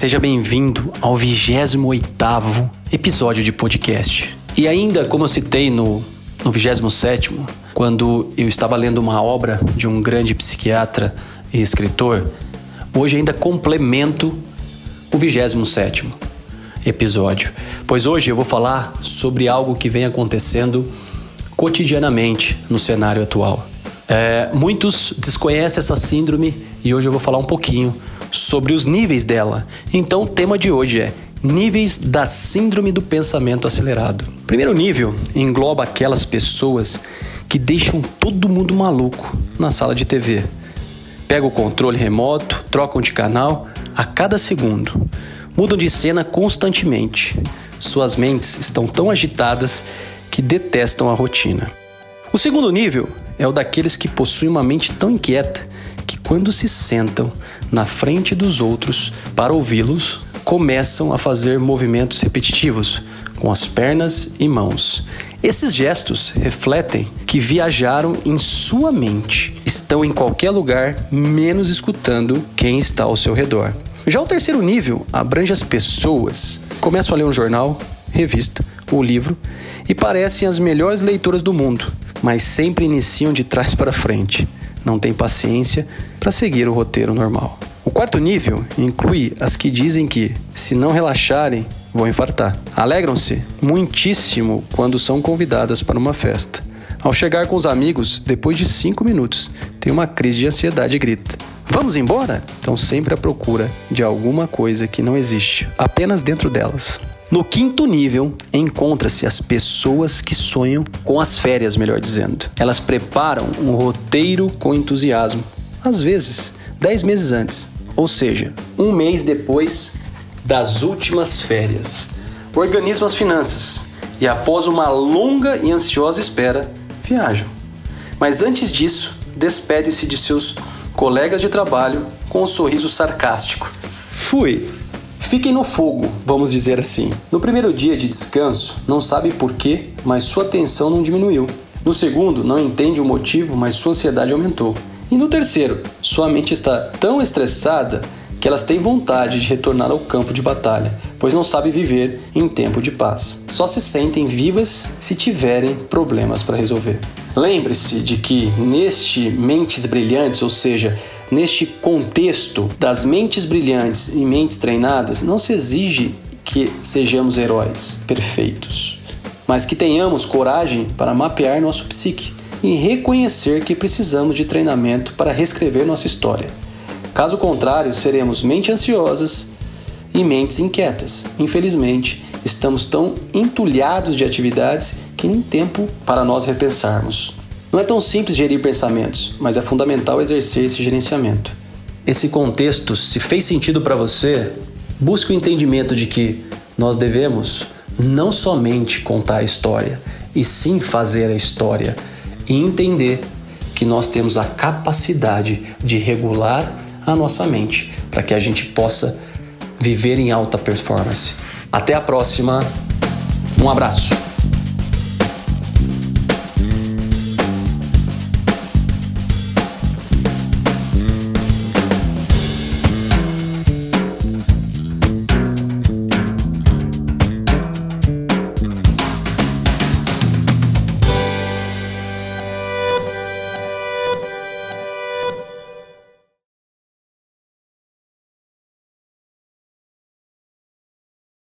Seja bem-vindo ao 28º episódio de podcast. E ainda, como eu citei no, no 27º, quando eu estava lendo uma obra de um grande psiquiatra e escritor, hoje ainda complemento o 27º episódio, pois hoje eu vou falar sobre algo que vem acontecendo cotidianamente no cenário atual. É, muitos desconhecem essa síndrome e hoje eu vou falar um pouquinho sobre os níveis dela. Então, o tema de hoje é níveis da síndrome do pensamento acelerado. Primeiro nível engloba aquelas pessoas que deixam todo mundo maluco na sala de TV. Pegam o controle remoto, trocam de canal a cada segundo, mudam de cena constantemente. Suas mentes estão tão agitadas que detestam a rotina. O segundo nível é o daqueles que possuem uma mente tão inquieta que, quando se sentam na frente dos outros para ouvi-los, começam a fazer movimentos repetitivos com as pernas e mãos. Esses gestos refletem que viajaram em sua mente, estão em qualquer lugar, menos escutando quem está ao seu redor. Já o terceiro nível abrange as pessoas. Começam a ler um jornal, revista ou livro e parecem as melhores leitoras do mundo, mas sempre iniciam de trás para frente. Não têm paciência para seguir o roteiro normal. O quarto nível inclui as que dizem que, se não relaxarem, vão infartar. Alegram-se muitíssimo quando são convidadas para uma festa. Ao chegar com os amigos, depois de cinco minutos, tem uma crise de ansiedade e grita: Vamos embora? Estão sempre à procura de alguma coisa que não existe, apenas dentro delas. No quinto nível, encontra-se as pessoas que sonham com as férias, melhor dizendo. Elas preparam um roteiro com entusiasmo, às vezes dez meses antes, ou seja, um mês depois das últimas férias. Organizam as finanças e, após uma longa e ansiosa espera, viajam. Mas antes disso, despede-se de seus colegas de trabalho com um sorriso sarcástico. Fui, Fiquem no fogo, vamos dizer assim. No primeiro dia de descanso, não sabe porquê, mas sua tensão não diminuiu. No segundo, não entende o motivo, mas sua ansiedade aumentou. E no terceiro, sua mente está tão estressada que elas têm vontade de retornar ao campo de batalha, pois não sabem viver em tempo de paz. Só se sentem vivas se tiverem problemas para resolver. Lembre-se de que neste mentes brilhantes, ou seja, Neste contexto das mentes brilhantes e mentes treinadas, não se exige que sejamos heróis perfeitos, mas que tenhamos coragem para mapear nosso psique e reconhecer que precisamos de treinamento para reescrever nossa história. Caso contrário, seremos mentes ansiosas e mentes inquietas. Infelizmente, estamos tão entulhados de atividades que nem tempo para nós repensarmos. Não é tão simples gerir pensamentos, mas é fundamental exercer esse gerenciamento. Esse contexto, se fez sentido para você, busque o entendimento de que nós devemos não somente contar a história, e sim fazer a história e entender que nós temos a capacidade de regular a nossa mente para que a gente possa viver em alta performance. Até a próxima. Um abraço.